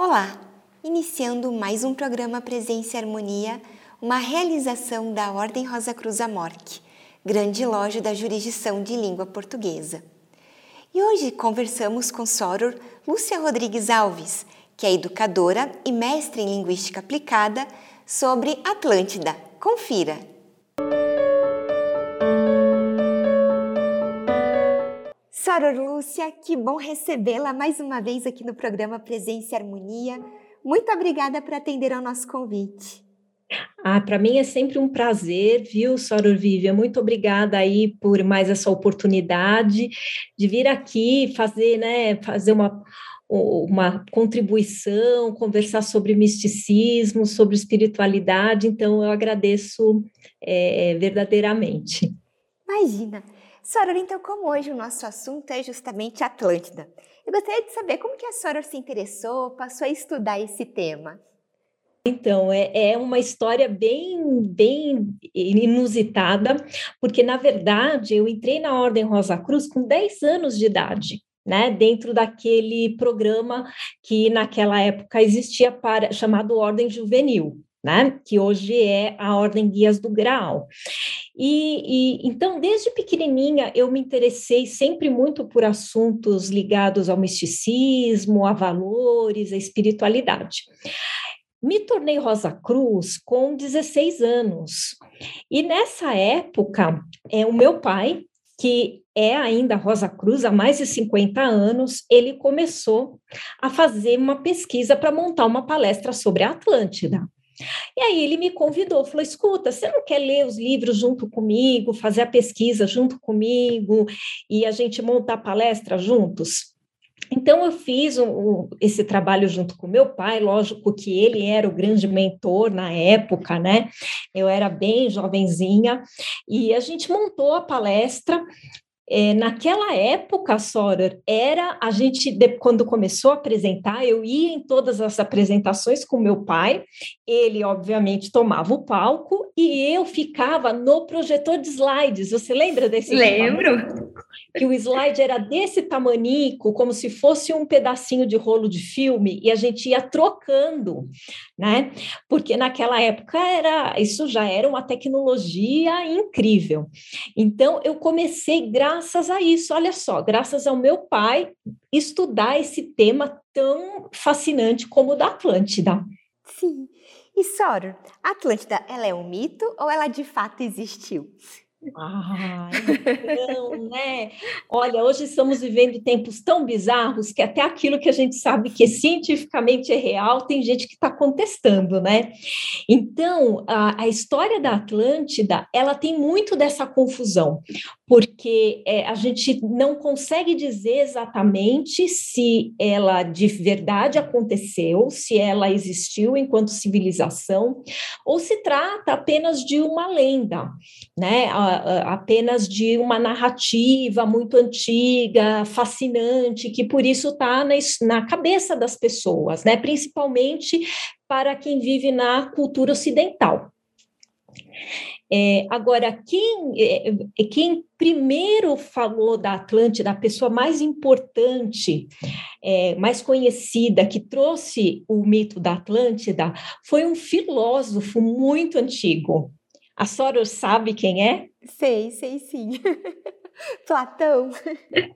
Olá! Iniciando mais um programa Presença e Harmonia, uma realização da Ordem Rosa Cruz Amorque, grande loja da jurisdição de língua portuguesa. E hoje conversamos com Soror Lúcia Rodrigues Alves, que é educadora e mestre em linguística aplicada, sobre Atlântida. Confira! Soror Lúcia, que bom recebê-la mais uma vez aqui no programa Presença e Harmonia. Muito obrigada por atender ao nosso convite. Ah, para mim é sempre um prazer, viu, Soror Vivian? Muito obrigada aí por mais essa oportunidade de vir aqui fazer, né, fazer uma, uma contribuição, conversar sobre misticismo, sobre espiritualidade, então eu agradeço é, verdadeiramente. Imagina! Soror, então, como hoje o nosso assunto é justamente Atlântida, eu gostaria de saber como que a Soror se interessou, passou a estudar esse tema. Então, é, é uma história bem, bem inusitada, porque, na verdade, eu entrei na Ordem Rosa Cruz com 10 anos de idade. Né, dentro daquele programa que naquela época existia para chamado Ordem Juvenil, né, que hoje é a Ordem Guias do Grau. E, e, então, desde pequenininha, eu me interessei sempre muito por assuntos ligados ao misticismo, a valores, a espiritualidade. Me tornei Rosa Cruz com 16 anos. E nessa época, é o meu pai, que é ainda Rosa Cruz há mais de 50 anos, ele começou a fazer uma pesquisa para montar uma palestra sobre a Atlântida. E aí ele me convidou, falou: escuta, você não quer ler os livros junto comigo, fazer a pesquisa junto comigo e a gente montar palestra juntos? Então, eu fiz esse trabalho junto com meu pai, lógico que ele era o grande mentor na época, né? Eu era bem jovenzinha, e a gente montou a palestra é, naquela época, Sora, era a gente, de, quando começou a apresentar, eu ia em todas as apresentações com meu pai, ele, obviamente, tomava o palco e eu ficava no projetor de slides. Você lembra desse? Lembro. Que o slide era desse tamanico, como se fosse um pedacinho de rolo de filme, e a gente ia trocando, né? Porque naquela época era isso já era uma tecnologia incrível. Então, eu comecei, graças graças a isso, olha só, graças ao meu pai estudar esse tema tão fascinante como o da Atlântida. Sim. E Soro, a Atlântida, ela é um mito ou ela de fato existiu? Ah, então, né? Olha, hoje estamos vivendo tempos tão bizarros que até aquilo que a gente sabe que cientificamente é real, tem gente que está contestando, né? Então, a, a, história da Atlântida, ela tem muito dessa confusão, porque é, a gente não consegue dizer exatamente se ela de verdade aconteceu, se ela existiu enquanto civilização, ou se trata apenas de uma lenda, né? A, apenas de uma narrativa muito antiga, fascinante, que por isso está na, na cabeça das pessoas, né? principalmente para quem vive na cultura ocidental. É, agora, quem, é, é, quem primeiro falou da Atlântida, a pessoa mais importante, é, mais conhecida, que trouxe o mito da Atlântida, foi um filósofo muito antigo. A Soros sabe quem é? Sei, sei sim. Platão.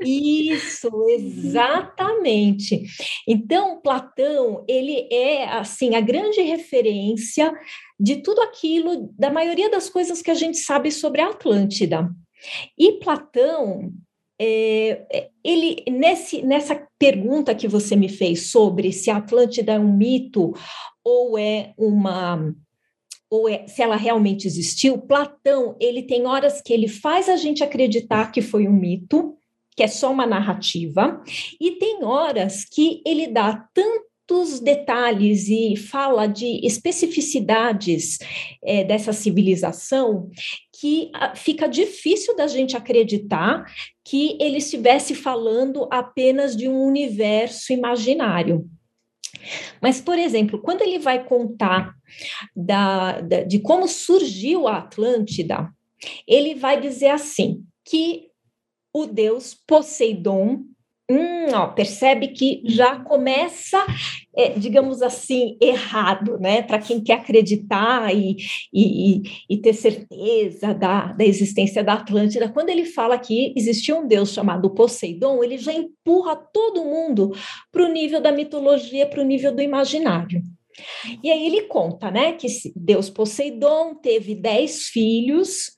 Isso, exatamente. Então, Platão, ele é assim a grande referência de tudo aquilo, da maioria das coisas que a gente sabe sobre a Atlântida. E Platão, é, é ele nesse, nessa pergunta que você me fez sobre se a Atlântida é um mito ou é uma ou é, se ela realmente existiu, Platão, ele tem horas que ele faz a gente acreditar que foi um mito, que é só uma narrativa, e tem horas que ele dá tantos detalhes e fala de especificidades é, dessa civilização que a, fica difícil da gente acreditar que ele estivesse falando apenas de um universo imaginário. Mas, por exemplo, quando ele vai contar da, da, de como surgiu a Atlântida, ele vai dizer assim: que o deus Poseidon Hum, ó, percebe que já começa, é, digamos assim, errado, né? Para quem quer acreditar e, e, e, ter certeza da, da existência da Atlântida, quando ele fala que existia um deus chamado Poseidon, ele já empurra todo mundo para o nível da mitologia, para o nível do imaginário. E aí ele conta, né, que Deus Poseidon teve dez filhos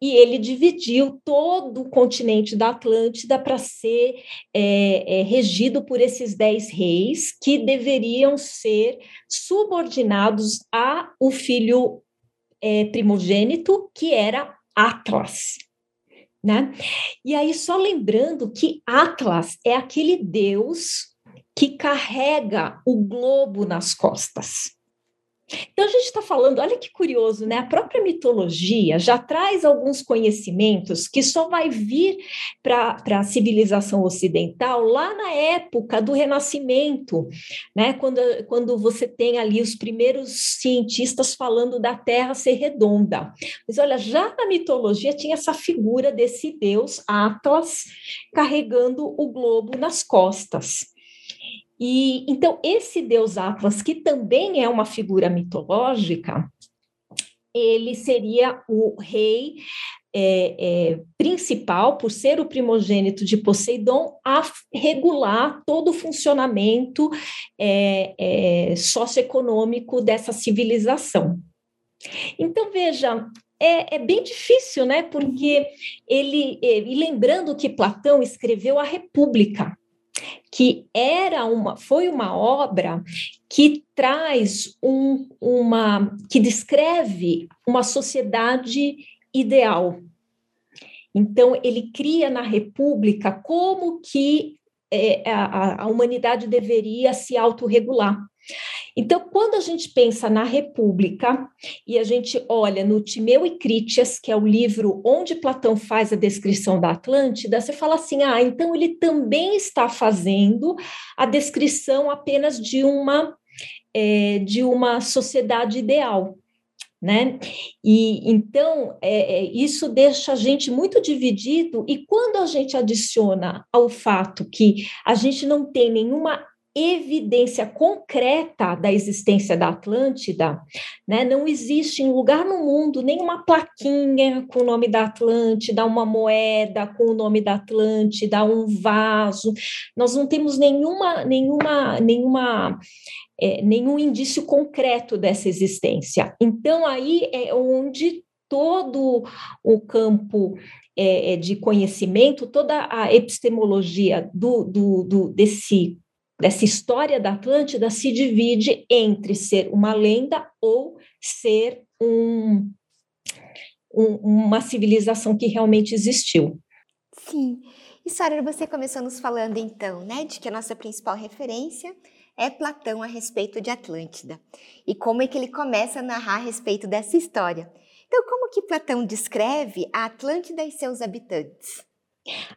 e ele dividiu todo o continente da Atlântida para ser é, é, regido por esses dez reis que deveriam ser subordinados a o filho é, primogênito, que era Atlas. Né? E aí, só lembrando que Atlas é aquele deus que carrega o globo nas costas. Então, a gente está falando, olha que curioso, né? A própria mitologia já traz alguns conhecimentos que só vai vir para a civilização ocidental lá na época do Renascimento, né? Quando, quando você tem ali os primeiros cientistas falando da Terra ser redonda. Mas olha, já na mitologia tinha essa figura desse deus Atlas carregando o globo nas costas. E então esse deus Atlas, que também é uma figura mitológica, ele seria o rei é, é, principal, por ser o primogênito de Poseidon, a regular todo o funcionamento é, é socioeconômico dessa civilização. Então, veja, é, é, bem difícil, né? Porque ele, ele, lembrando que Platão escreveu a República, que era uma, foi uma obra que traz um, uma, que descreve uma sociedade ideal. Então, ele cria na República como que é, a, a humanidade deveria se autorregular. Então, quando a gente pensa na República e a gente olha no Timeu e Crítias, que é o livro onde Platão faz a descrição da Atlântida, você fala assim: ah, então ele também está fazendo a descrição apenas de uma, é, de uma sociedade ideal. Né? E então é, é, isso deixa a gente muito dividido, e quando a gente adiciona ao fato que a gente não tem nenhuma evidência concreta da existência da Atlântida, né? Não existe em lugar no mundo nenhuma plaquinha com o nome da Atlântida, uma moeda com o nome da Atlântida, um vaso. Nós não temos nenhuma, nenhuma, nenhuma é, nenhum indício concreto dessa existência. Então, aí é onde todo o campo é, é de conhecimento, toda a epistemologia do, do, do, desse dessa história da Atlântida se divide entre ser uma lenda ou ser um, um, uma civilização que realmente existiu. Sim. E Sara, você começou nos falando então, né, de que a nossa principal referência é Platão a respeito de Atlântida. E como é que ele começa a narrar a respeito dessa história? Então, como que Platão descreve a Atlântida e seus habitantes?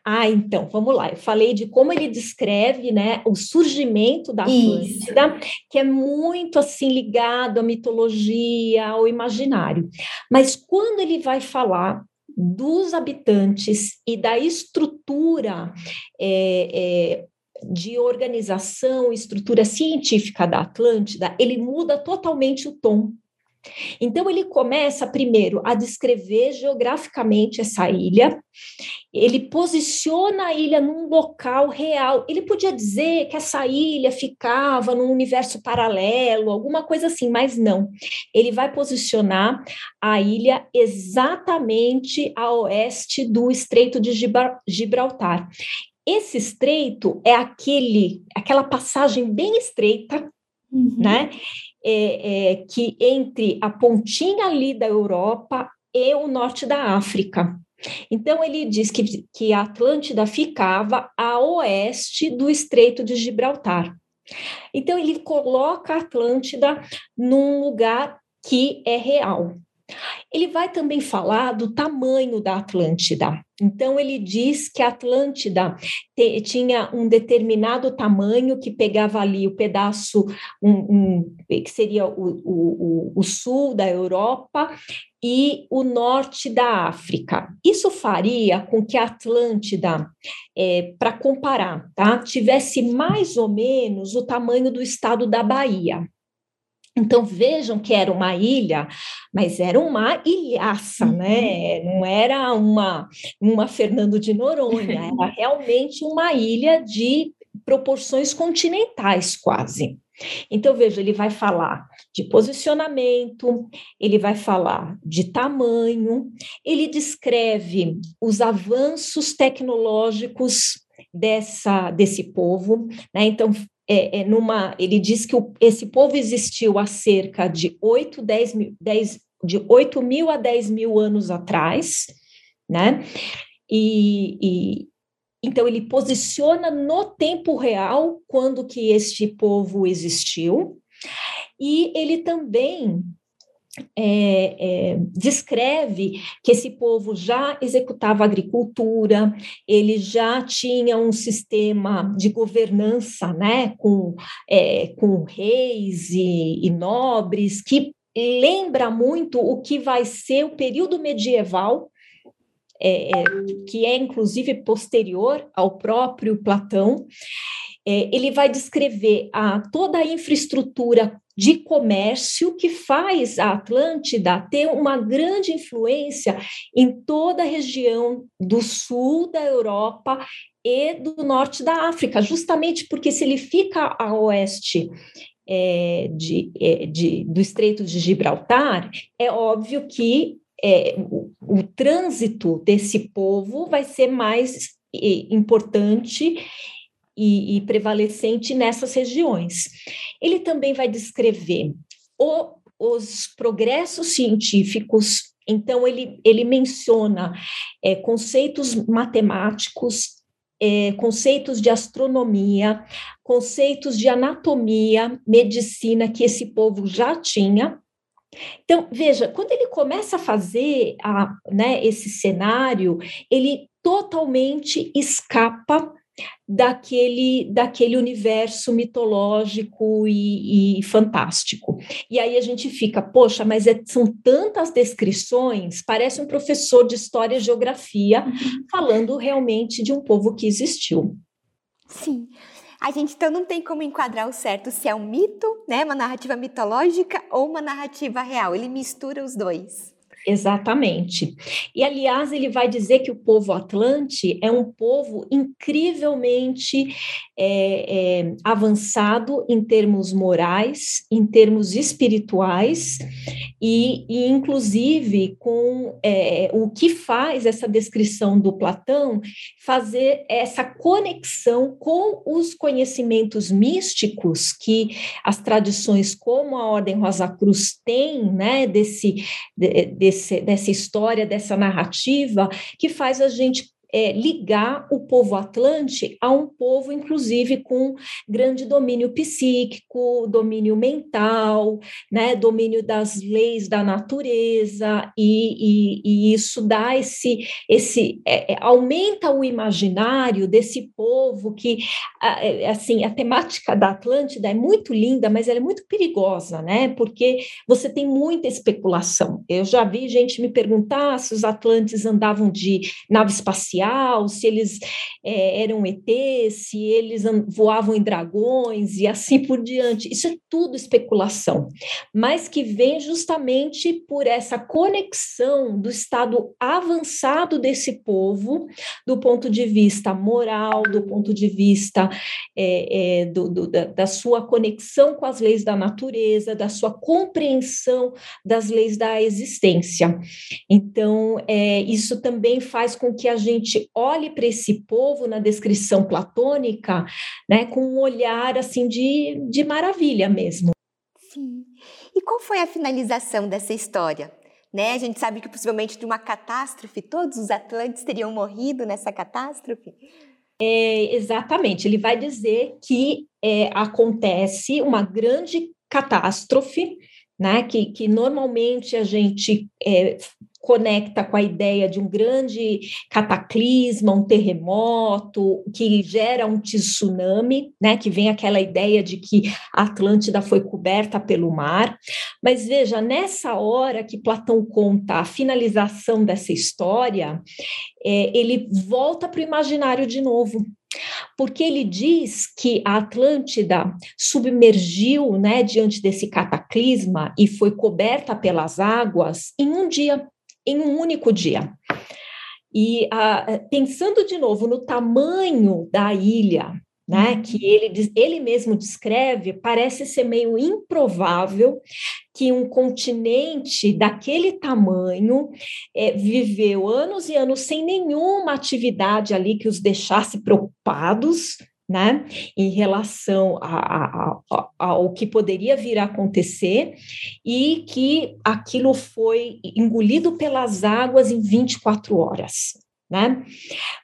Ah, então, vamos lá. Eu falei de como ele descreve, né, o surgimento da Atlântida, que é muito assim ligado à mitologia, ao imaginário. Mas quando ele vai falar dos habitantes e da estrutura é, é, de organização, estrutura científica da Atlântida, ele muda totalmente o tom. Então, ele começa primeiro a descrever geograficamente essa ilha, ele posiciona a ilha num local real. Ele podia dizer que essa ilha ficava num universo paralelo, alguma coisa assim, mas não. Ele vai posicionar a ilha exatamente a oeste do Estreito de Gibraltar. Esse estreito é aquele, aquela passagem bem estreita, uhum. né? É, é, que entre a pontinha ali da Europa e o norte da África. Então, ele diz que, que a Atlântida ficava a oeste do Estreito de Gibraltar. Então, ele coloca a Atlântida num lugar que é real. Ele vai também falar do tamanho da Atlântida. Então, ele diz que a Atlântida te, tinha um determinado tamanho que pegava ali o pedaço, um, um, que seria o, o, o sul da Europa e o norte da África. Isso faria com que a Atlântida, é, para comparar, tá, tivesse mais ou menos o tamanho do estado da Bahia. Então vejam que era uma ilha, mas era uma ilhaça, uhum. né? Não era uma, uma Fernando de Noronha, era realmente uma ilha de proporções continentais quase. Então, veja, ele vai falar de posicionamento, ele vai falar de tamanho, ele descreve os avanços tecnológicos dessa, desse povo, né? Então, é, é numa, ele diz que o, esse povo existiu há cerca de 8, 10 mil, 10, de 8 mil a 10 mil anos atrás, né? E, e, então ele posiciona no tempo real quando que este povo existiu, e ele também é, é, descreve que esse povo já executava agricultura, ele já tinha um sistema de governança, né, com, é, com reis e, e nobres, que lembra muito o que vai ser o período medieval, é, é, que é inclusive posterior ao próprio Platão. É, ele vai descrever a, toda a infraestrutura de comércio que faz a Atlântida ter uma grande influência em toda a região do sul da Europa e do norte da África, justamente porque se ele fica a oeste é, de, é, de, do Estreito de Gibraltar, é óbvio que é, o, o trânsito desse povo vai ser mais é, importante e, e prevalecente nessas regiões. Ele também vai descrever o, os progressos científicos então, ele, ele menciona é, conceitos matemáticos, é, conceitos de astronomia, conceitos de anatomia, medicina, que esse povo já tinha. Então, veja, quando ele começa a fazer a, né, esse cenário, ele totalmente escapa daquele, daquele universo mitológico e, e, fantástico. E aí a gente fica, poxa, mas é, são tantas descrições, parece um professor de história e geografia uhum. falando realmente de um povo que existiu. Sim. A gente então não tem como enquadrar o certo se é um mito, né, uma narrativa mitológica ou uma narrativa real. Ele mistura os dois. Exatamente. E, aliás, ele vai dizer que o povo atlante é um povo incrivelmente é, é, avançado em termos morais, em termos espirituais, e, e inclusive com é, o que faz essa descrição do Platão fazer essa conexão com os conhecimentos místicos que as tradições como a Ordem Rosa Cruz tem, né, desse, desse, dessa história, dessa narrativa, que faz a gente é, ligar o povo atlante a um povo, inclusive, com grande domínio psíquico, domínio mental, né, domínio das leis da natureza, e, e, e isso dá esse, esse é, é aumenta o imaginário desse povo que, é, assim, a temática da Atlântida é muito linda, mas ela é muito perigosa, né, porque você tem muita especulação. Eu já vi gente me perguntar se os atlantes andavam de nave espacial, espacial, se eles é, eram ETs, se eles voavam em dragões e assim por diante. Isso é tudo especulação, mas que vem justamente por essa conexão do estado avançado desse povo, do ponto de vista moral, do ponto de vista é, é, do, do, da, da sua conexão com as leis da natureza, da sua compreensão das leis da existência. Então, é, isso também faz com que a gente gente olhe para esse povo na descrição platônica, né, com um olhar assim de, de maravilha mesmo. Sim. E qual foi a finalização dessa história? Né? A gente sabe que possivelmente de uma catástrofe, todos os atlantes teriam morrido nessa catástrofe. É, exatamente, ele vai dizer que é, acontece uma grande catástrofe né, que, que normalmente a gente é, conecta com a ideia de um grande cataclisma, um terremoto, que gera um tsunami, né, que vem aquela ideia de que a Atlântida foi coberta pelo mar. Mas veja, nessa hora que Platão conta a finalização dessa história, é, ele volta para o imaginário de novo, porque ele diz que a Atlântida submergiu né, diante desse cataclisma e foi coberta pelas águas em um dia em um único dia. E ah, pensando de novo no tamanho da ilha, né, uhum. que ele, ele mesmo descreve, parece ser meio improvável que um continente daquele tamanho é, viveu anos e anos sem nenhuma atividade ali que os deixasse preocupados, né, em relação ao que poderia vir a acontecer, e que aquilo foi engolido pelas águas em 24 horas. Né?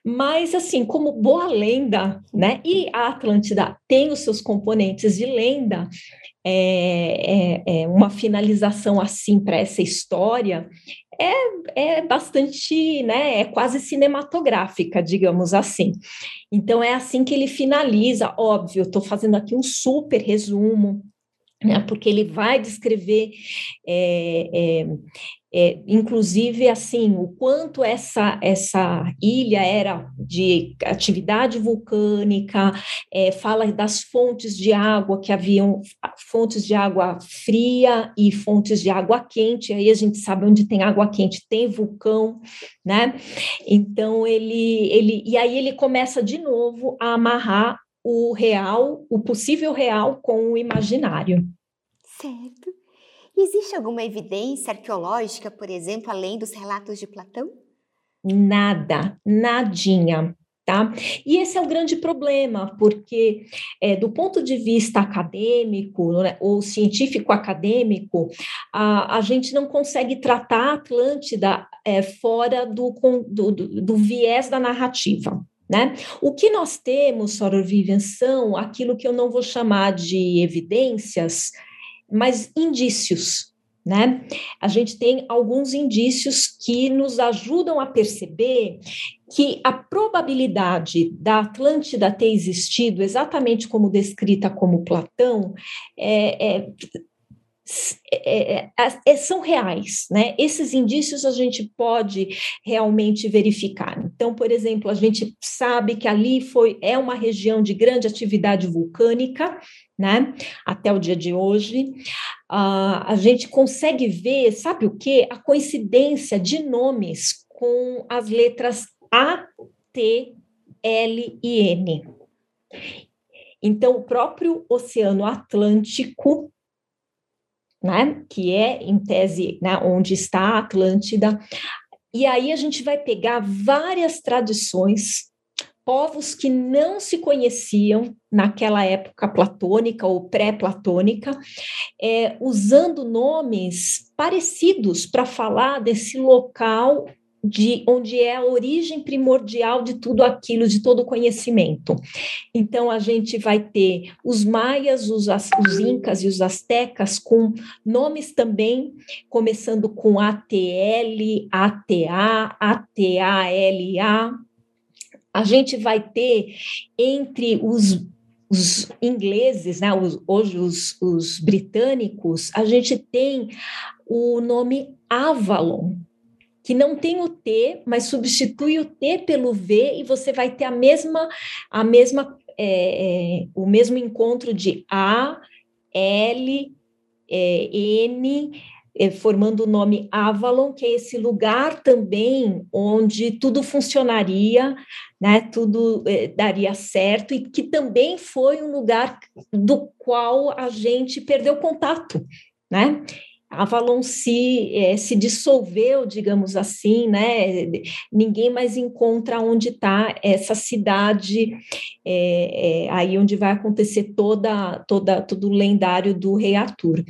Mas assim, como boa lenda, né? E a Atlântida tem os seus componentes de lenda, é, é, é uma finalização assim para essa história é, é bastante, né, é quase cinematográfica, digamos assim. Então é assim que ele finaliza, óbvio, estou fazendo aqui um super resumo, né, porque ele vai descrever é, é, é, inclusive assim o quanto essa essa ilha era de atividade vulcânica é, fala das fontes de água que haviam fontes de água fria e fontes de água quente aí a gente sabe onde tem água quente tem vulcão né? Então ele ele e aí ele começa de novo a amarrar o real o possível real com o imaginário. Certo Existe alguma evidência arqueológica, por exemplo, além dos relatos de Platão? Nada, nadinha. Tá? E esse é o grande problema, porque é, do ponto de vista acadêmico né, ou científico acadêmico, a, a gente não consegue tratar a Atlântida é, fora do, do, do, do viés da narrativa. Né? O que nós temos, Soror Vivian, são aquilo que eu não vou chamar de evidências, mas indícios, né? A gente tem alguns indícios que nos ajudam a perceber que a probabilidade da Atlântida ter existido exatamente como descrita como Platão é, é é, é, é, são reais, né? Esses indícios a gente pode realmente verificar. Então, por exemplo, a gente sabe que ali foi é uma região de grande atividade vulcânica, né? Até o dia de hoje, uh, a gente consegue ver, sabe o que? A coincidência de nomes com as letras A, T, L e N. Então, o próprio Oceano Atlântico né, que é, em tese, né, onde está a Atlântida. E aí a gente vai pegar várias tradições, povos que não se conheciam naquela época platônica ou pré-platônica, é, usando nomes parecidos para falar desse local de onde é a origem primordial de tudo aquilo, de todo o conhecimento. Então, a gente vai ter os maias, os, os incas e os astecas com nomes também, começando com ATL, ATA, ATALA. A gente vai ter entre os os ingleses, né, os, hoje os, os britânicos, a gente tem o nome Avalon, que não tem o T, mas substitui o T pelo V e você vai ter a mesma, a mesma, é, é, o mesmo encontro de A, L, é, N, é, formando o nome Avalon, que é esse lugar também onde tudo funcionaria, né, tudo é, daria certo, e que também foi um lugar do qual a gente perdeu contato, né? Avalon se, é, se dissolveu, digamos assim, né? Ninguém mais encontra onde está essa cidade, é, é, aí onde vai acontecer toda, toda, todo o lendário do rei Arthur.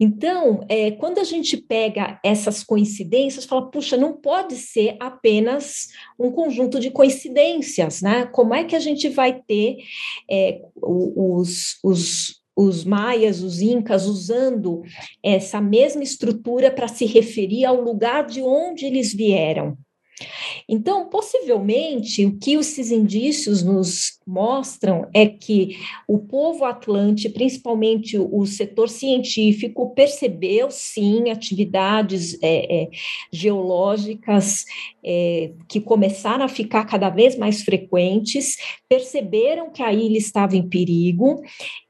Então, quando a gente pega essas coincidências, fala, puxa, não pode ser apenas um conjunto de coincidências, né? Como é que a gente vai ter os, os os maias, os incas, usando essa mesma estrutura para se referir ao lugar de onde eles vieram. Então, possivelmente, o que esses indícios nos mostram é que o povo atlante, principalmente o setor científico, percebeu sim atividades é, é, geológicas é, que começaram a ficar cada vez mais frequentes, perceberam que a ilha estava em perigo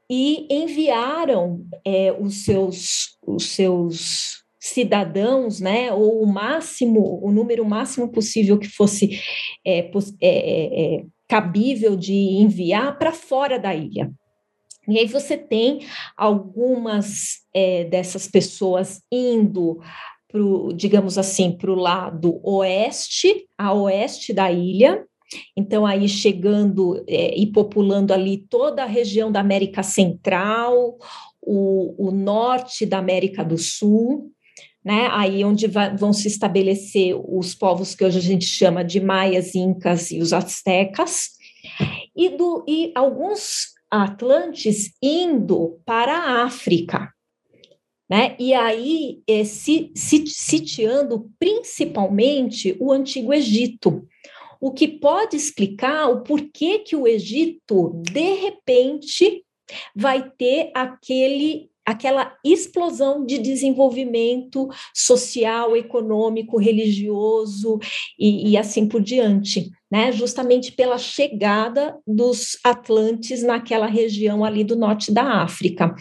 e enviaram é, os seus os seus cidadãos, né, ou o máximo, o número máximo possível que fosse é, é, é, é, cabível de enviar para fora da ilha. E aí você tem algumas é, dessas pessoas indo pro, digamos assim, para o lado oeste, a oeste da ilha, então, aí chegando é, e populando ali toda a região da América Central, o, o norte da América do Sul, né? Aí onde vai, vão se estabelecer os povos que hoje a gente chama de maias, incas e os astecas, e, do, e alguns atlantes indo para a África. Né? E aí é, se, se, sitiando principalmente o Antigo Egito, o que pode explicar o porquê que o Egito, de repente, vai ter aquele aquela explosão de desenvolvimento social, econômico, religioso e, e, assim por diante, né? Justamente pela chegada dos Atlantes naquela região ali do norte da África.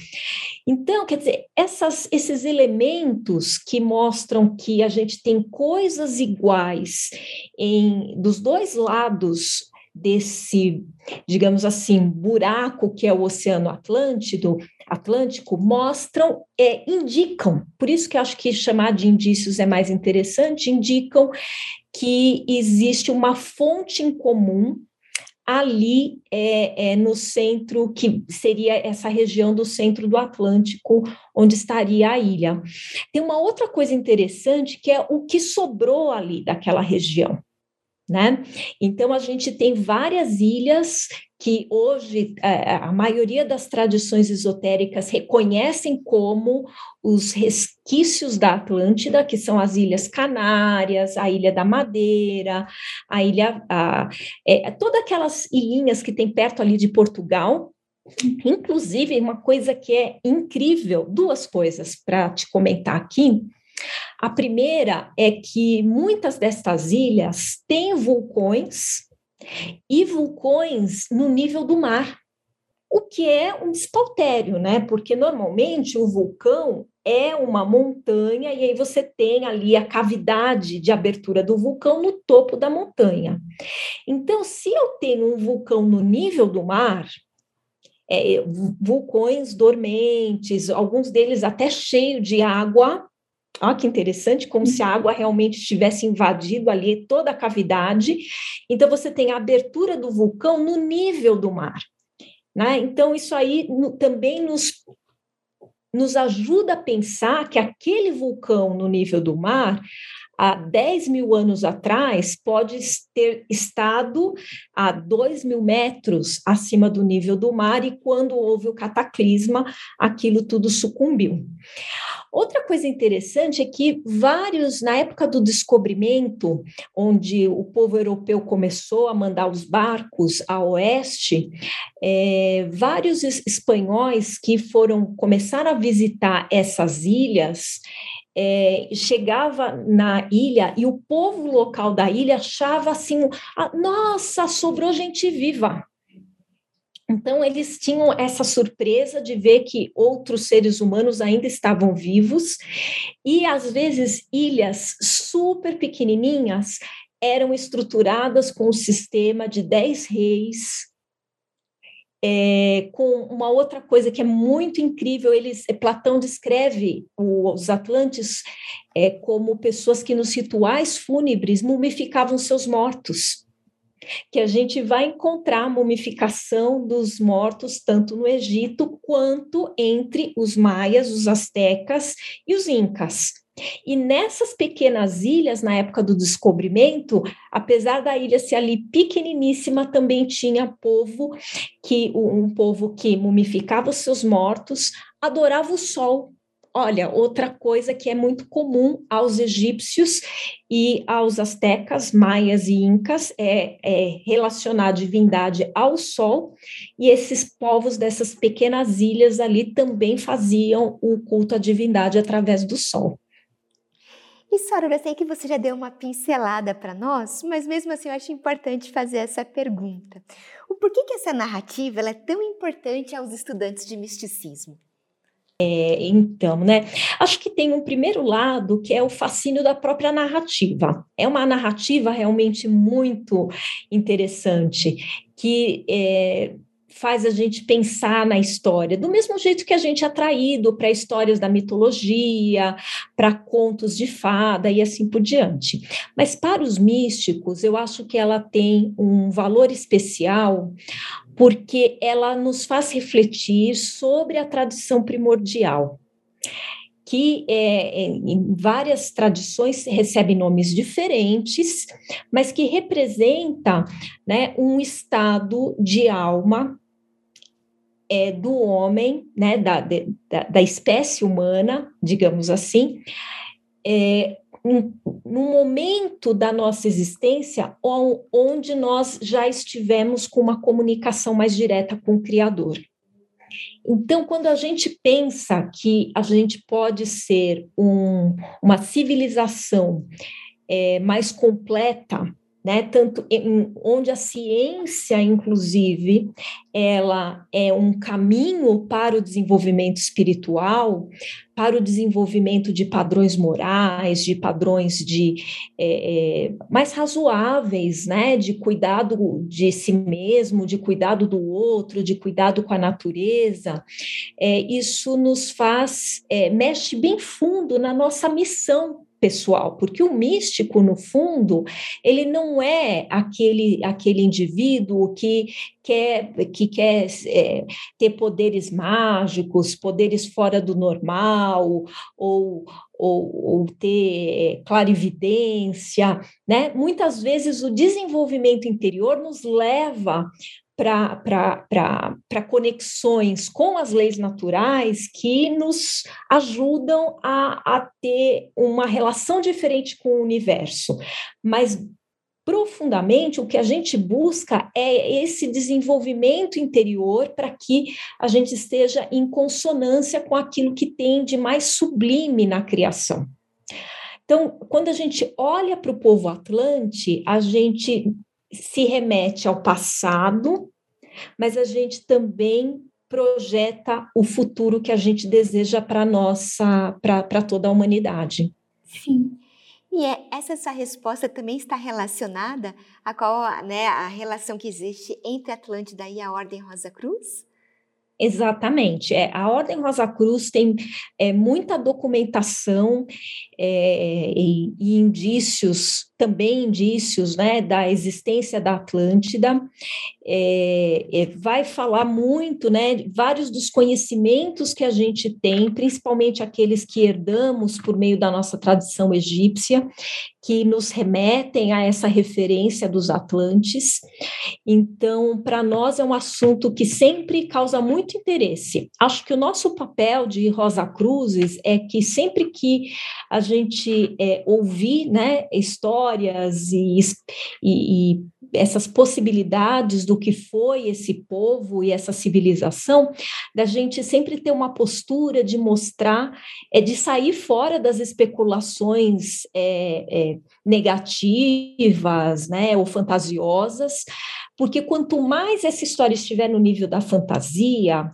Então, quer dizer, essas, esses elementos que mostram que a gente tem coisas iguais em dos dois lados desse, digamos assim, buraco que é o Oceano Atlântico, Atlântico mostram, é, indicam, por isso que eu acho que chamar de indícios é mais interessante, indicam que existe uma fonte em comum ali é, é, no centro, que seria essa região do centro do Atlântico, onde estaria a ilha. Tem uma outra coisa interessante que é o que sobrou ali daquela região. Né? Então, a gente tem várias ilhas que hoje é, a maioria das tradições esotéricas reconhecem como os resquícios da Atlântida, que são as Ilhas Canárias, a Ilha da Madeira, a ilha, a, é, todas aquelas ilhinhas que tem perto ali de Portugal, Inclusive, uma coisa que é incrível, duas coisas para te comentar aqui. A primeira é que muitas destas ilhas têm vulcões e vulcões no nível do mar, o que é um despautério, né? Porque normalmente o vulcão é uma montanha e aí você tem ali a cavidade de abertura do vulcão no topo da montanha. Então, se eu tenho um vulcão no nível do mar, é, vulcões dormentes, alguns deles até cheio de água, Olha que interessante, como se a uhum. água realmente tivesse invadido ali toda a cavidade. Então, você tem a abertura do vulcão no nível do mar. Né? Então, isso aí no, também nos, nos ajuda a pensar que aquele vulcão no nível do mar, há 10 mil anos atrás, pode ter estado a 2 mil metros acima do nível do mar, e quando houve o cataclisma, aquilo tudo sucumbiu. Outra coisa interessante é que vários, na época do descobrimento, onde o povo europeu começou a mandar os barcos a oeste, é, vários espanhóis que foram começar a visitar essas ilhas é, chegava na ilha e o povo local da ilha achava assim: ah, nossa, sobrou gente viva. Então, eles tinham essa surpresa de ver que outros seres humanos ainda estavam vivos, e às vezes ilhas super pequenininhas eram estruturadas com um sistema de dez reis, é, com uma outra coisa que é muito incrível, eles, Platão descreve os Atlantes é, como pessoas que nos rituais fúnebres mumificavam seus mortos que a gente vai encontrar a mumificação dos mortos tanto no Egito quanto entre os maias, os astecas e os incas. E nessas pequenas ilhas, na época do descobrimento, apesar da ilha ser ali pequeniníssima, também tinha povo que um povo que mumificava os seus mortos, adorava o sol. Olha, outra coisa que é muito comum aos egípcios e aos astecas, maias e incas é, é relacionar a divindade ao sol, e esses povos dessas pequenas ilhas ali também faziam o culto à divindade através do sol. E Soror, eu sei que você já deu uma pincelada para nós, mas mesmo assim eu acho importante fazer essa pergunta. O porquê que essa narrativa é tão importante aos estudantes de misticismo? É, então, né? Acho que tem um primeiro lado que é o fascínio da própria narrativa. É uma narrativa realmente muito interessante que é, faz a gente pensar na história, do mesmo jeito que a gente é atraído para histórias da mitologia, para contos de fada e assim por diante. Mas para os místicos, eu acho que ela tem um valor especial porque ela nos faz refletir sobre a tradição primordial que é, em várias tradições recebe nomes diferentes, mas que representa né, um estado de alma é, do homem, né, da, de, da, da, espécie humana, digamos assim, é, um, num momento da nossa existência onde nós já estivemos com uma comunicação mais direta com o Criador. Então, quando a gente pensa que a gente pode ser um, uma civilização é, mais completa, né? Tanto em, onde a ciência, inclusive, ela é um caminho para o desenvolvimento espiritual, para o desenvolvimento de padrões morais, de padrões de é, é, mais razoáveis, né? De cuidado de si mesmo, de cuidado do outro, de cuidado com a natureza. É, isso nos faz é, mexe bem fundo na nossa missão pessoal, porque o místico, no fundo, ele não é aquele, aquele indivíduo que quer, que quer é, ter poderes mágicos, poderes fora do normal, ou, ou, ou ter é, clarividência, né? Muitas vezes o desenvolvimento interior nos leva para conexões com as leis naturais que nos ajudam a, a ter uma relação diferente com o universo. Mas profundamente o que a gente busca é esse desenvolvimento interior para que a gente esteja em consonância com aquilo que tem de mais sublime na criação. Então, quando a gente olha para o povo atlante, a gente se remete ao passado, mas a gente também projeta o futuro que a gente deseja para nossa, para toda a humanidade. Sim. E é, essa sua resposta também está relacionada a qual né, a relação que existe entre Atlântida e a Ordem Rosa Cruz? Exatamente. É, a Ordem Rosa Cruz tem é, muita documentação é, e, e, indícios, também indícios né, da existência da Atlântida. É, é, vai falar muito, né, vários dos conhecimentos que a gente tem, principalmente aqueles que herdamos por meio da nossa tradição egípcia, que nos remetem a essa referência dos Atlantes. Então, para nós é um assunto que sempre causa muito interesse. Acho que o nosso papel de Rosa Cruzes é que sempre que a gente é, ouvir né, histórias e, e, e essas possibilidades do que foi esse povo e essa civilização, da gente sempre ter uma postura de mostrar, é de sair fora das especulações é, é, negativas, né, ou fantasiosas, porque quanto mais essa história estiver no nível da fantasia,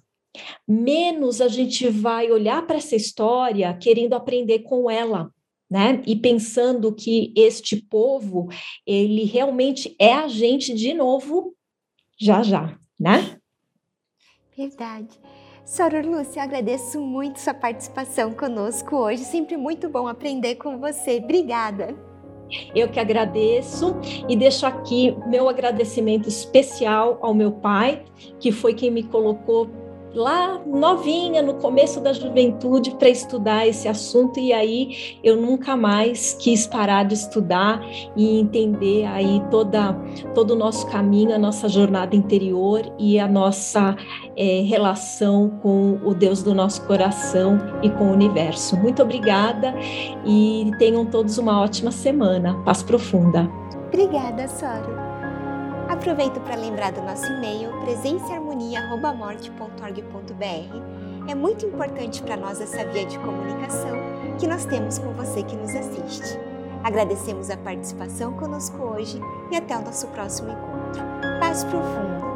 menos a gente vai olhar para essa história querendo aprender com ela, né? E pensando que este povo, ele realmente é a gente de novo já já, né? Verdade. Soror Lúcia, eu agradeço muito sua participação conosco hoje. Sempre muito bom aprender com você. Obrigada. Eu que agradeço e deixo aqui meu agradecimento especial ao meu pai, que foi quem me colocou lá novinha, no começo da juventude, para estudar esse assunto, e aí eu nunca mais quis parar de estudar e entender aí toda, todo o nosso caminho, a nossa jornada interior e a nossa é, relação com o Deus do nosso coração e com o universo. Muito obrigada e tenham todos uma ótima semana. Paz profunda. Obrigada, Soro. Aproveito para lembrar do nosso e-mail presenciaharmonia.morte.org.br. É muito importante para nós essa via de comunicação que nós temos com você que nos assiste. Agradecemos a participação conosco hoje e até o nosso próximo encontro. Paz profunda!